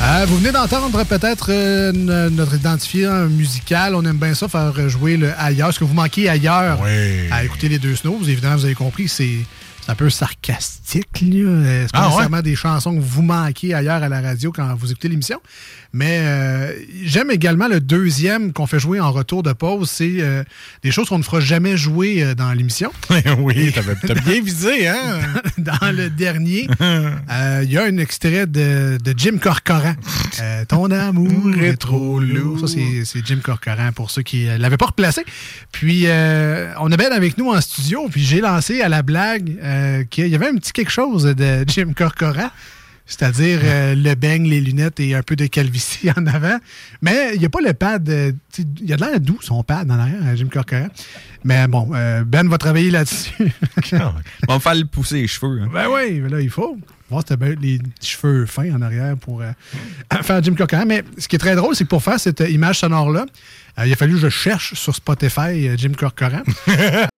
Euh, vous venez d'entendre peut-être euh, notre identifiant musical. On aime bien ça, faire jouer le ailleurs. Ce que vous manquez ailleurs Oui. à écouter les deux snows, évidemment, vous avez compris, c'est un peu sarcastique. là. Euh, C'est pas Ah, ouais? nécessairement des chansons que vous manquez ailleurs à la radio quand vous écoutez l'émission. Mais euh, j'aime également le deuxième qu'on fait jouer en retour de pause. C'est euh, des choses qu'on ne fera jamais jouer euh, dans l'émission. oui, t'avais- t'as bien visé, hein? dans le dernier, il y a un extrait de, de Jim Corcoran. Ton amour est trop lourd. Ça, c'est- c'est Jim Corcoran pour ceux qui ne l'avaient pas replacé. Puis, euh, on a Ben avec nous en studio, puis j'ai lancé à la blague euh, qu'il y avait un petit quelque chose de Jim Corcoran. C'est-à-dire euh, le beigne, les lunettes et un peu de calvitie en avant. Mais il n'y a pas le pad. euh, Il y a de l'air doux, son pad en arrière, Jim Corcoran. Mais bon, euh, Ben va travailler là-dessus. On va me faire le pousser les cheveux. hein. Ben oui, mais là, il faut. Voir si bien les cheveux fins en arrière pour faire Jim Corcoran. Mais ce qui est très drôle, c'est que pour faire cette image sonore-là, il a fallu que je cherche sur Spotify Jim Corcoran.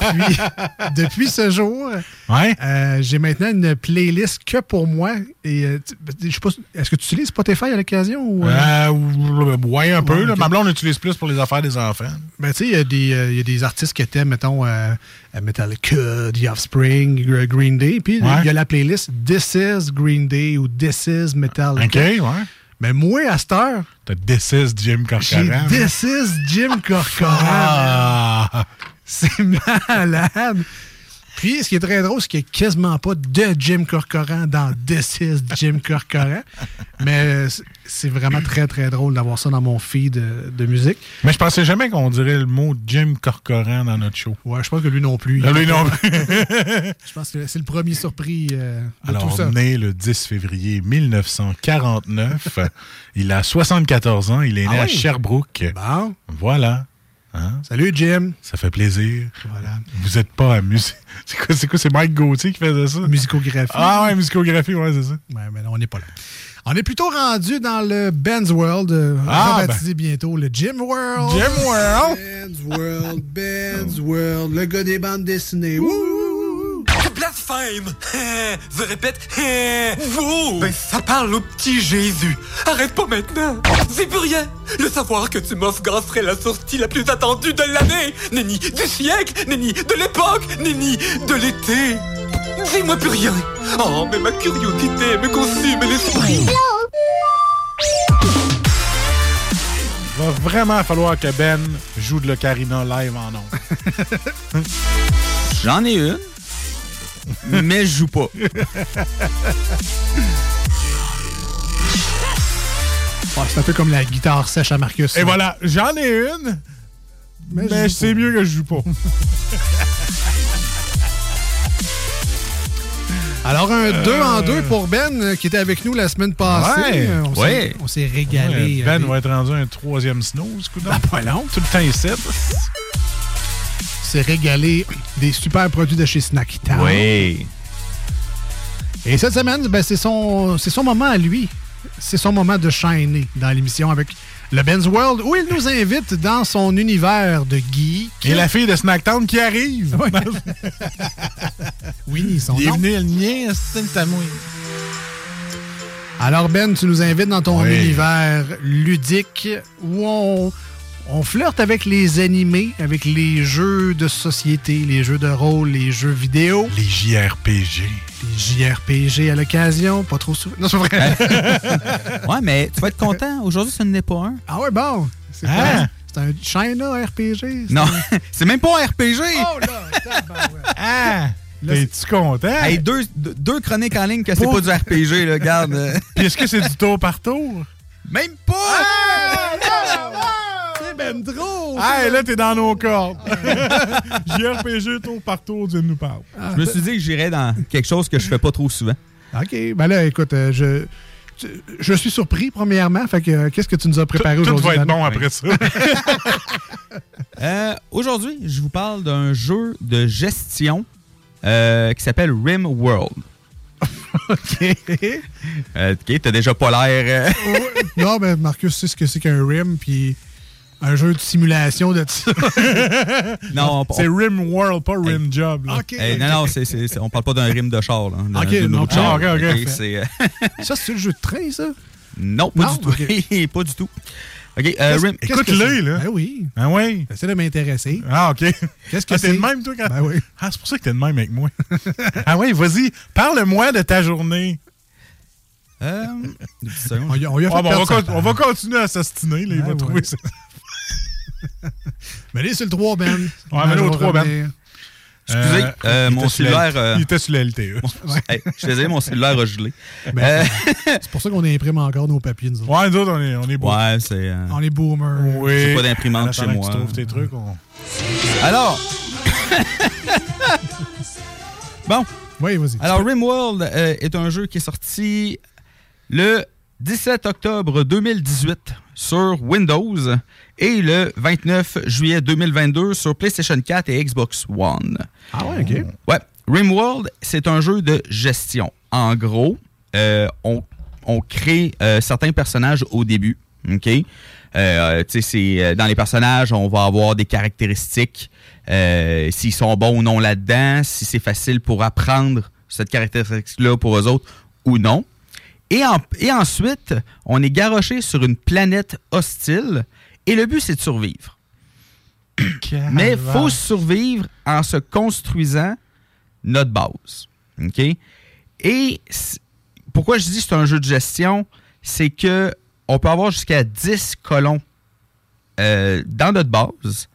Puis, depuis ce jour, Ouais. euh, j'ai maintenant une playlist que pour moi. Et euh, tu- je sais pas, est-ce que tu utilises Spotify à l'occasion? Ou, euh? Euh, ouais, un peu. Ouais, là. ok. Ma blonde utilise plus pour les affaires des enfants. Ben, tu sais, il y, a des, il y a des artistes que t'aimes, mettons, Metallica, The Offspring, Gr- Green Day. Puis, il Ouais. y a la playlist This is Green Day ou This is Metallica. OK, ouais. Mais moi, à cette heure, T'as This is Jim Corcoran. This is Jim Corcoran. Ah! C'est malade. Puis, ce qui est très drôle, c'est qu'il n'y a quasiment pas de Jim Corcoran dans This is Jim Corcoran. Mais c'est- vraiment très, très drôle d'avoir ça dans mon feed de, de musique. Mais je pensais jamais qu'on dirait le mot Jim Corcoran dans notre show. Ouais, je pense que lui non plus. Lui non plus. Je pense que c'est le premier surpris euh, de Alors, tout ça. né le 10 février 1949, il a 74 ans, il est né Ah à oui? Sherbrooke. Bon. Voilà. Hein? Salut, Jim. Ça fait plaisir. Voilà. Vous êtes pas amusé. C'est quoi, c'est quoi? C'est Mike Gauthier qui faisait ça? Musicographie. Ah ouais, musicographie, ouais, c'est ça. Ouais, mais là, on n'est pas là. On est plutôt rendu dans le Ben's World, euh, Ah, rebaptisé bientôt le Jim World. Jim World. Ben's World, Ben's World, le gars des bandes dessinées. Je répète, vous. Ben ça parle au petit Jésus. Arrête pas maintenant. C'est plus rien. Le savoir que tu m'offres serait la sortie la plus attendue de l'année. Nenni du siècle Nenni de l'époque Nenni de l'été. Dis-moi plus rien. Oh, mais ma curiosité me consume l'esprit. Va vraiment falloir que Ben joue de l'ocarina live en ondes. J'en ai une, mais je joue pas. Ah, c'est un peu comme la guitare sèche à Marcus. Et voilà, j'en ai une, Mais Mais je- c'est mieux que je joue pas. Alors, un 2 en 2 pour Ben, euh, qui était avec nous la semaine passée. Ouais. Euh, on s'est- Ouais. on s'est régalé. Ben avec- va être rendu un troisième snooze, coup Ah, pas long. Tout le temps ici. S'est régalé des super produits de chez Snacktown. Oui. Et cette semaine, ben, c'est son, c'est son moment à lui. C'est son moment de shiner dans l'émission avec le Ben's World, où il nous invite dans son univers de geek. Et la fille de Snacktown qui arrive. Winnie, son nom. Bienvenue à Nier, c'est. Alors Ben, tu nous invites dans ton Oui. univers ludique où on, on flirte avec les animés, avec les jeux de société, les jeux de rôle, les jeux vidéo, Les JRPG. les JRPG à l'occasion, pas trop souvent. Non, c'est vrai. Ouais, mais tu vas être content. Aujourd'hui, ce n'est pas un. ah ouais, bon. C'est Ah. quoi? C'est un China RPG? Non, un- c'est même pas un RPG. Oh là! tabarouette. Ah! Là, T'es-tu content? Hey, deux, deux deux chroniques en ligne que c'est pas du RPG, là, regarde. Puis est-ce que c'est du tour par tour? Même pas! C'est ben trop! Ah, là, t'es dans nos cordes. JRPG tour par tour, Dieu nous parle. Je me suis dit que j'irais dans quelque chose que je fais pas trop souvent. OK. Ben là, écoute, euh, je, tu- je suis surpris, premièrement. Fait que, euh, qu'est-ce que tu nous as préparé Tout aujourd'hui? va être bon après ça. Euh, Aujourd'hui, je vous parle d'un jeu de gestion euh, qui s'appelle Rim World. OK. Euh, ok, t'as déjà pas l'air. euh, non, ben Marcus sait ce que c'est qu'un RIM, puis un jeu de simulation de ça. non, on, C'est Rim World, pas Rim Job. là. OK. Non, non, on parle pas d'un rime de char. Là, Ok, non, char. ok, ok, euh, Ça, c'est le jeu de train, ça? non, pas Non, du tout. ok. pas du tout. OK, euh, Rim- écoute-le, là. Ben oui. Ah oui? Essaie de m'intéresser. Ah, OK. Qu'est-ce que Ah, c'est? t'es de même, toi? Quand... Ben oui. Ah, c'est pour ça que t'es de même avec moi. ah oui, vas-y. Parle-moi de ta journée. Euh. On, y a- on lui a fait Ah, bon, on, perdre va on continuer à s'astiner. Là, il Ah, va ouais. trouver ça. Mais allez, c'est le 3, Ben. Ouais, mais là, au je vais 3, Ben. Excusez, euh, il mon sur cellulaire, euh, Il était sur la LTE. Hey, je désolé, mon cellulaire a gelé. Ben, Euh, C'est pour ça qu'on imprime encore nos papiers, nous autres. Ouais, nous autres, on est, on est beaux. ouais, c'est. euh, On est boomers. Oui. J'ai pas d'imprimante chez moi. tu trouves tes trucs. on- Alors. bon, Oui, vas-y. alors RimWorld euh, est un jeu qui est sorti le 17 octobre 2018 sur Windows et le 29 juillet 2022 sur PlayStation 4 et Xbox One. Ah ouais, OK. Ouais, RimWorld, c'est un jeu de gestion. En gros, euh, on, on crée euh, certains personnages au début. OK? Euh, tu sais, c'est, dans les personnages, on va avoir des caractéristiques, s'ils sont bons ou non là-dedans, si c'est facile pour apprendre cette caractéristique-là pour eux autres ou non. Et, en- et ensuite, on est garoché sur une planète hostile et le but, c'est de survivre. Mais il faut survivre en se construisant notre base. OK? Et pourquoi je dis que c'est un jeu de gestion, c'est que on peut avoir jusqu'à 10 colons euh, dans notre base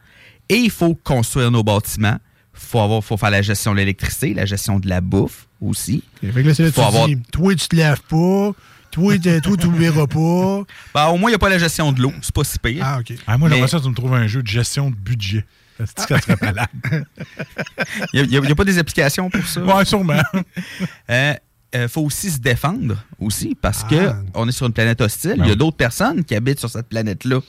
et il faut construire nos bâtiments. Il faut, avoir- faut faire la gestion de l'électricité, la gestion de la bouffe aussi. Là, Faut avoir- dis, toi, tu te laves pas. Toi, toi, tu n'oublieras pas. Ben, au moins, il n'y a pas la gestion de l'eau. C'est pas si pire. Ah, OK. Ah, moi, j'aimerais Mais- ça que tu me trouves un jeu de gestion de budget. C'est ça serait malade? Il n'y a, pas des applications pour ça? Ouais, sûrement. Euh, euh, faut aussi se défendre aussi parce Ah. que on est sur une planète hostile. Il y a oui. d'autres personnes qui habitent sur cette planète-là.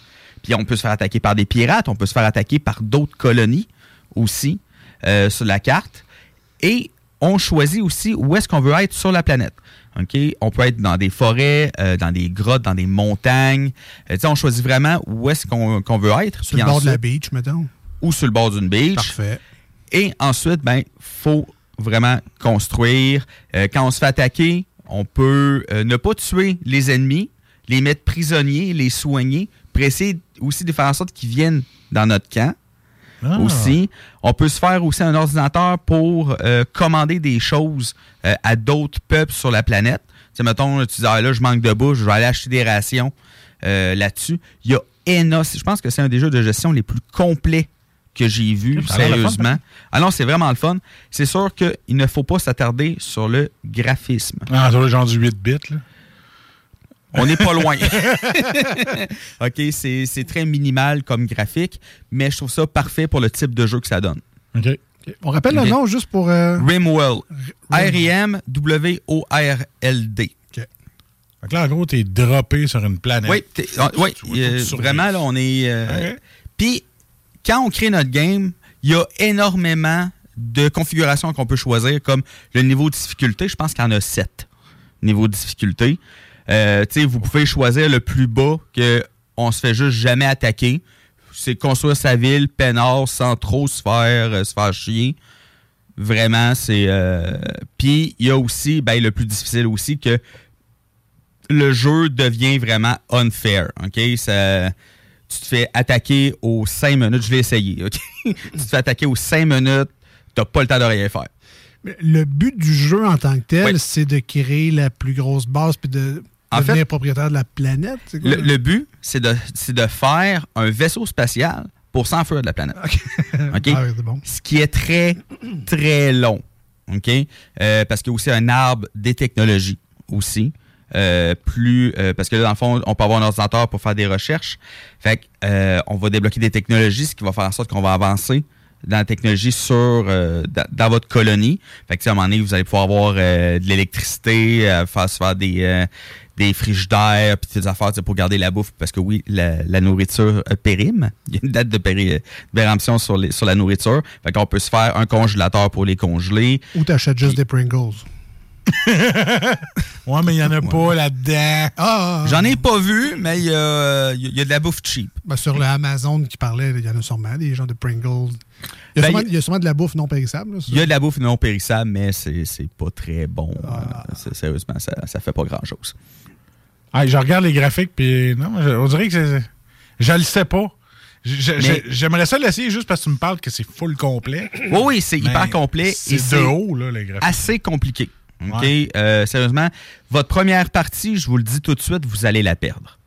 Puis on peut se faire attaquer par des pirates, on peut se faire attaquer par d'autres colonies aussi euh, sur la carte. Et on choisit aussi où est-ce qu'on veut être sur la planète. OK? On peut être dans des forêts, euh, dans des grottes, dans des montagnes. Euh, tu sais, on choisit vraiment où est-ce qu'on veut être. Sur le bord de la beach, mettons. ou sur le bord d'une beach. Parfait. Et ensuite, ben, faut vraiment construire. Euh, quand on se fait attaquer, on peut ne pas tuer les ennemis, les mettre prisonniers, les soigner, puis essayer aussi de faire en sorte qu'ils viennent dans notre camp. Ah. Aussi, on peut se faire aussi un ordinateur pour euh, commander des choses euh, à d'autres peuples sur la planète. Tu sais, mettons, tu dis, ah, là, je manque de bouffe, je vais aller acheter des rations euh, là-dessus. Il y a énorme. Je pense que c'est un des jeux de gestion les plus complets que j'ai vu, sérieusement. Ah non, c'est vraiment le fun. C'est sûr qu'il ne faut pas s'attarder sur le graphisme. Ah, sur le genre du 8 bits, là. On n'est pas loin. OK, c'est c'est très minimal comme graphique, mais je trouve ça parfait pour le type de jeu que ça donne. OK. Ok. On rappelle Ok. le nom juste pour. euh, Rimworld. Rim- R-I-M-W-O-R-L-D. Fait que là, en gros, t'es droppé sur une planète. Oui, t'es- ah, oui, euh, vraiment, là, on est. euh, Ok. Puis, quand on crée notre game, il y a énormément de configurations qu'on peut choisir, comme le niveau de difficulté. Je pense qu'il y en a sept niveaux de difficulté. Euh, vous pouvez choisir le plus bas, que on se fait juste jamais attaquer. C'est construire sa ville peinard sans trop se faire, euh, se faire chier. Vraiment, c'est. euh, Puis, il y a aussi, ben, le plus difficile aussi, que le jeu devient vraiment unfair. OK? Ça, tu te fais attaquer aux 5 minutes. Je vais essayer. OK? tu te fais attaquer aux 5 minutes. Tu pas le temps de rien faire. Le but du jeu en tant que tel, Oui. c'est de créer la plus grosse base puis de En devenir fait, propriétaire de la planète. quoi? Le, le but, c'est de, de faire un vaisseau spatial pour s'enfuir de la planète. OK? Ah bon. Ce qui est très, très long. OK? Euh, parce qu'il y a aussi un arbre des technologies aussi. Euh, plus euh, parce que là, dans le fond, on peut avoir un ordinateur pour faire des recherches. Fait que, on va débloquer des technologies, ce qui va faire en sorte qu'on va avancer dans la technologie sur euh, dans, dans votre colonie. Fait que à un moment donné, vous allez pouvoir avoir euh, de l'électricité, euh, faire faire des euh, des frigidaires puis des affaires pour garder la bouffe parce que oui, la, la nourriture périme. Il y a une date de, péri- de péremption sur les, sur la nourriture. Fait qu'on peut se faire un congélateur pour les congeler. Ou t'achètes juste des Pringles. Ouais, mais il n'y en a pas là-dedans. Ah, J'en ai pas vu, mais il y, y a- de la bouffe cheap. ben, sur le Amazon qui parlait, il y en a sûrement des gens de Pringles. Il y a, Ben, sûrement, il- il y a sûrement de la bouffe non périssable. Il y a de la bouffe non périssable, mais c'est pas très bon. Ah. Euh, sérieusement, ça, ça fait pas grand-chose. Ah, je regarde les graphiques, puis non, on dirait que c'est- je le sais pas. J'aimerais ça l'essayer juste parce que tu me parles que c'est full complet. Oui, oui, c'est hyper complet. C'est de haut, là, les graphiques. assez compliqué. OK? Ouais. Euh, sérieusement, votre première partie, je vous le dis tout de suite, vous allez la perdre.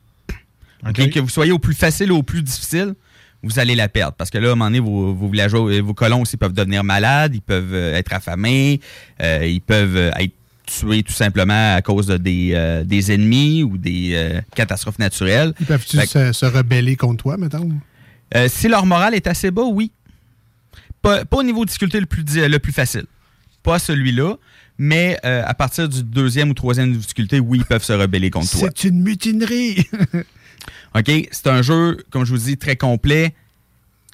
Que vous soyez au plus facile ou au plus difficile, vous allez la perdre. Parce que là, à un moment donné, vos, vos villageois, vos colons aussi peuvent devenir malades, ils peuvent euh, être affamés, euh, ils peuvent être tués tout simplement à cause de des, euh, des ennemis ou des euh, catastrophes naturelles. Ils que- se, se rebeller contre toi, mettons? Si leur morale est assez bas, oui. Pas, pas au niveau de difficulté le plus, le plus facile. Pas celui-là. Mais euh, à partir du deuxième ou troisième difficulté, oui, ils peuvent se rebeller contre toi. C'est une mutinerie! OK? C'est un jeu, comme je vous dis, très complet,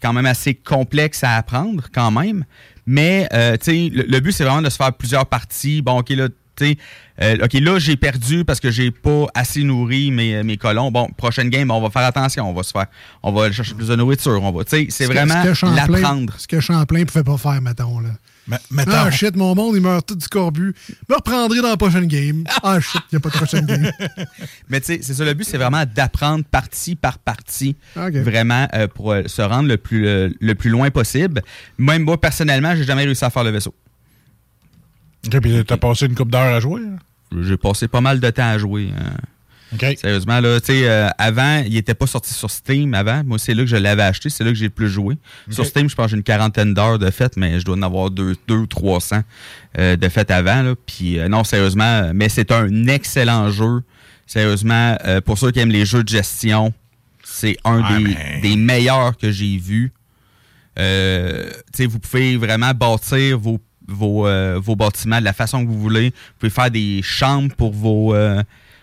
quand même assez complexe à apprendre, quand même. Mais, euh, tu sais, le, le but, c'est vraiment de se faire plusieurs parties. Bon, OK, là, tu sais, euh, OK, là, j'ai perdu parce que j'ai pas assez nourri mes, mes colons. Bon, prochaine game, on va faire attention. On va se faire, on va aller chercher plus de nourriture. On va, tu sais, c'est vraiment l'apprendre. Ce que Champlain pouvait pas faire, mettons. Là. Ah shit, mon monde, il meurt tout du corbu. Me reprendrai dans la prochaine game. Ah shit, il n'y a pas de prochaine game. Mais tu sais, c'est ça, le but, c'est vraiment d'apprendre partie par partie, vraiment, euh, pour euh, se rendre le plus, euh, le plus loin possible. Même moi, personnellement, j'ai jamais réussi à faire le vaisseau. OK, puis t'as passé une coupe d'heure à jouer. hein? J'ai passé pas mal de temps à jouer. hein. Sérieusement, là, tu sais, euh, avant, il était pas sorti sur Steam avant. Moi, c'est là que je l'avais acheté, c'est là que j'ai le plus joué. Sur Steam, je pense que j'ai une quarantaine d'heures de fête, mais je dois en avoir deux, deux ou 300 euh, de fête avant. Là. Puis, euh, non, sérieusement, mais c'est un excellent jeu. Sérieusement, pour ceux qui aiment les jeux de gestion, c'est un des, mais- des meilleurs que j'ai sais, vous pouvez vraiment bâtir vos, vos, vos bâtiments de la façon que vous voulez. Vous pouvez faire des chambres pour vos,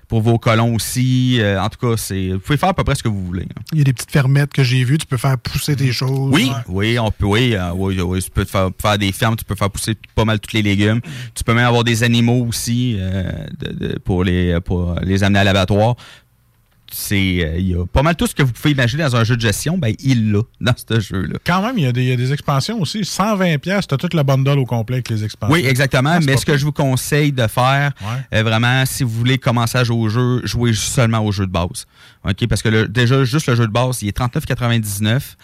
pour vos colons aussi. Euh, en tout cas, c'est vous pouvez faire à peu près ce que vous voulez. hein. Il y a des petites fermettes que j'ai vues. Tu peux faire pousser des choses. Oui, oui, on peut, oui, euh, oui, oui, tu peux te faire, faire des fermes, tu peux faire pousser pas mal tous les légumes. Tu peux même avoir des animaux aussi euh, de- de- pour les pour les amener à l'abattoir. C'est, euh, il y a pas mal tout ce que vous pouvez imaginer dans un jeu de gestion, ben il l'a dans ce jeu-là. Quand même, il y, a des- il y a des expansions aussi. 120 pièces, t'as toute la bundle au complet avec les expansions. Oui, exactement. Ah, mais ce que je vous conseille de faire, Ouais. euh, vraiment, si vous voulez commencer à jouer au jeu, jouez seulement au jeu de base. OK? Parce que le- déjà, juste le jeu de base, il est 39,99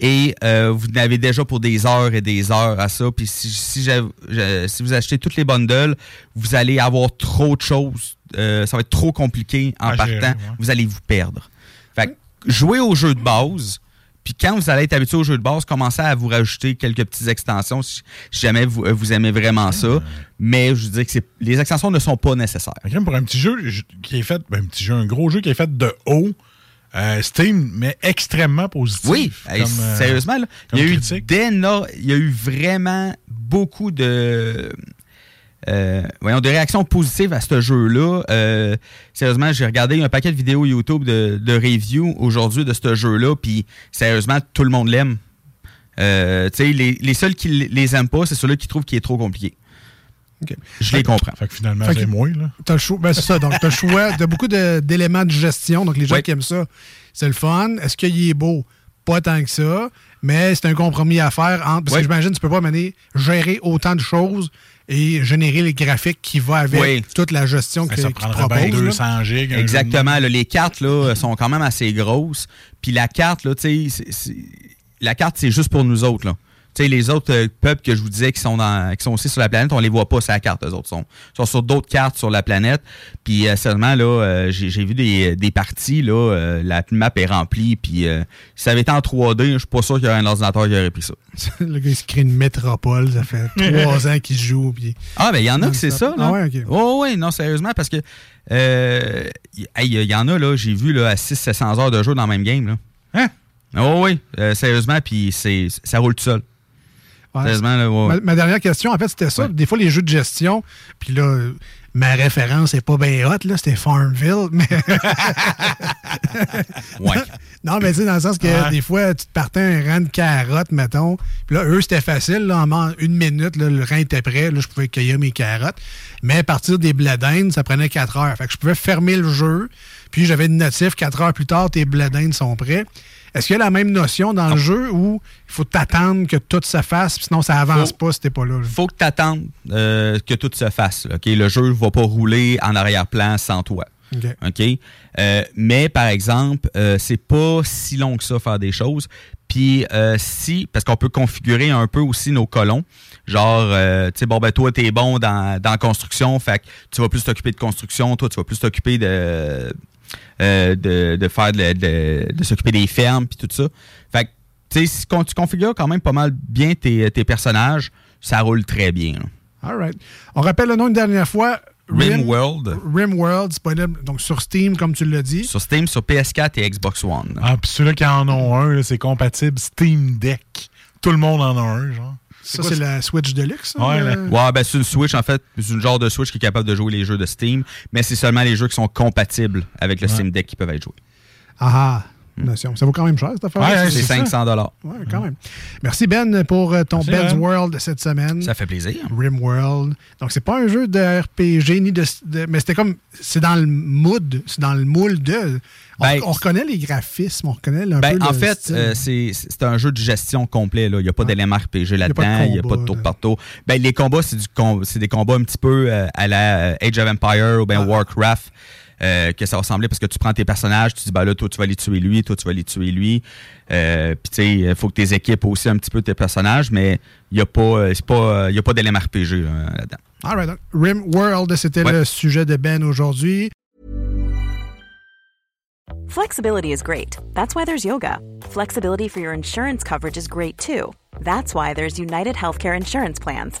et euh, vous n'avez déjà pour des heures et des heures à ça. Puis si, si vous achetez toutes les bundles, vous allez avoir trop de choses. Euh, ça va être trop compliqué en À partant. gérer, ouais. Vous allez vous perdre. Fait que jouez au jeu de base. Puis quand vous allez être habitué au jeu de base, commencez à vous rajouter quelques petites extensions si, jamais vous, euh, vous aimez vraiment ça. Mais je dis que les extensions ne sont pas nécessaires. Pour un petit jeu je- qui est fait, ben, un petit jeu, un gros jeu qui est fait de haut, euh, Steam, mais extrêmement positif. Oui, comme, euh, sérieusement, là, il, y a eu il y a eu vraiment beaucoup de, euh, voyons, de réactions positives à ce jeu-là. Euh, sérieusement, j'ai regardé un paquet de vidéos YouTube de, de review aujourd'hui de ce jeu-là, puis sérieusement, tout le monde l'aime. Euh, tu sais, les, les seuls qui les aiment pas, c'est ceux-là qui trouvent qu'il est trop compliqué. Je les comprends. Fait que finalement, c'est que- moi, là. T'as le choix. Ben, c'est ça. Donc, t'as le choix de beaucoup d'éléments de gestion. Donc, les gens qui aiment ça, c'est le fun. Est-ce qu'il est beau? Pas tant que ça. Mais c'est un compromis à faire entre. Parce que j'imagine que tu peux pas mener, gérer autant de choses et générer les graphiques qui vont avec Oui. toute la gestion que, Ben, ça bien là. 200 gigs. Exactement. là, les cartes là, sont quand même assez grosses. Puis la carte, là, tu sais, c'est- c'est- la carte, c'est juste pour nous autres. Là. Tu sais, les autres euh, peuples que je vous disais qui sont, dans, qui sont aussi sur la planète, on les voit pas sur la carte, eux autres. Ils sont, sont sur d'autres cartes sur la planète. Puis euh, seulement, là, euh, j'ai vu des, des parties, là, euh, la map est remplie. Puis euh, si ça avait été en 3D, je suis pas sûr qu'il y aurait un ordinateur qui aurait pris ça. le gars, il se crée une métropole. Ça fait trois ans qu'il joue. Puis... Ah, ben il y en a que c'est ça. Là. Ah ouais, OK. Oh, oui, non, sérieusement, parce que euh, y- hey, il y en a, là, j'ai vu là, à 600-700 heures de jeu dans le même game. Là. Hein? Oh oui, euh, sérieusement, puis c'est ça roule tout seul. Ouais. Sérieusement, là, ouais. Ma, ma dernière question, en fait, c'était ça. Ouais. Des fois, les jeux de gestion, puis là, ma référence n'est pas bien hot, là, c'était Farmville, mais... Ouais. non, mais tu sais, dans le sens que des fois, tu te partais un rang de carottes, mettons, puis là, eux, c'était facile, là, en une minute, là, le rang était prêt, là, je pouvais cueillir mes carottes, mais à partir des bladines, ça prenait 4 heures. Fait que je pouvais fermer le jeu, puis j'avais une notif, 4 heures plus tard, tes bladines sont prêts. Est-ce qu'il y a la même notion dans le jeu où il faut t'attendre que tout se fasse, sinon ça avance Faut- pas si t'es pas là? là? faut que tu attendes que tout se fasse. là, OK? Le jeu ne va pas rouler en arrière-plan sans toi. OK. OK? Euh, mais par exemple, euh, c'est pas si long que ça faire des choses. Puis euh, si, parce qu'on peut configurer un peu aussi nos colons. Genre, euh, tu sais, bon, ben toi, t'es bon dans, dans la construction, fait que tu vas plus t'occuper de construction, toi, tu vas plus t'occuper de, euh, de, de faire de, de, de s'occuper des fermes, puis tout ça. Fait que, tu sais, si tu configures quand même pas mal bien tes, tes personnages, ça roule très bien. là. All right. On rappelle le nom une dernière fois. Rimworld. Rimworld, disponible donc sur Steam, comme tu l'as dit. Sur Steam, sur PS4 et Xbox One. Ah, puis ceux-là qui en ont un, c'est compatible Steam Deck. Tout le monde en a un, genre. Ça, c'est la Switch Deluxe. ça, Ouais, euh? Ouais, ben c'est une Switch, en fait. C'est une genre de Switch qui est capable de jouer les jeux de Steam, mais c'est seulement les jeux qui sont compatibles avec le Steam Deck qui peuvent être joués. Ah ah. Notion. Ça vaut quand même cher, cette affaire. Ouais, C'est c'est ça. 500 dollars. Ouais, quand même. Merci, Ben, pour euh, ton Merci, Ben's Ben. World cette semaine. Ça fait plaisir. Rimworld. Donc, c'est pas un jeu de RPG, ni de. de- mais c'était comme. C'est dans le mood, c'est dans le moule de. On, Ben, on reconnaît les graphismes, on reconnaît un Ben, peu en le fait, euh, c'est c'est un jeu de gestion complet. là. Il n'y a pas d'éléments RPG a pas de là-dedans. Il n'y a pas de tour par tour. Ben, les combats, c'est du com- c'est des combats un petit peu euh, à la Age of Empire ou bien Ah. Warcraft. Euh, que ça ressemblait parce que tu prends tes personnages, tu dis ben là toi tu vas aller tuer lui, toi tu vas aller tuer lui. Euh, Puis tu sais, il faut que tu équipes aussi un petit peu tes personnages, mais il n'y a pas, euh, c'est pas, euh, il y a pas d'éléments RPG là, là-dedans. All right. donc, Rimworld, c'était Ouais. le sujet de Ben aujourd'hui. Flexibility is great. That's why there's yoga. Flexibility for your insurance coverage is great too. That's why there's United Healthcare Insurance Plans.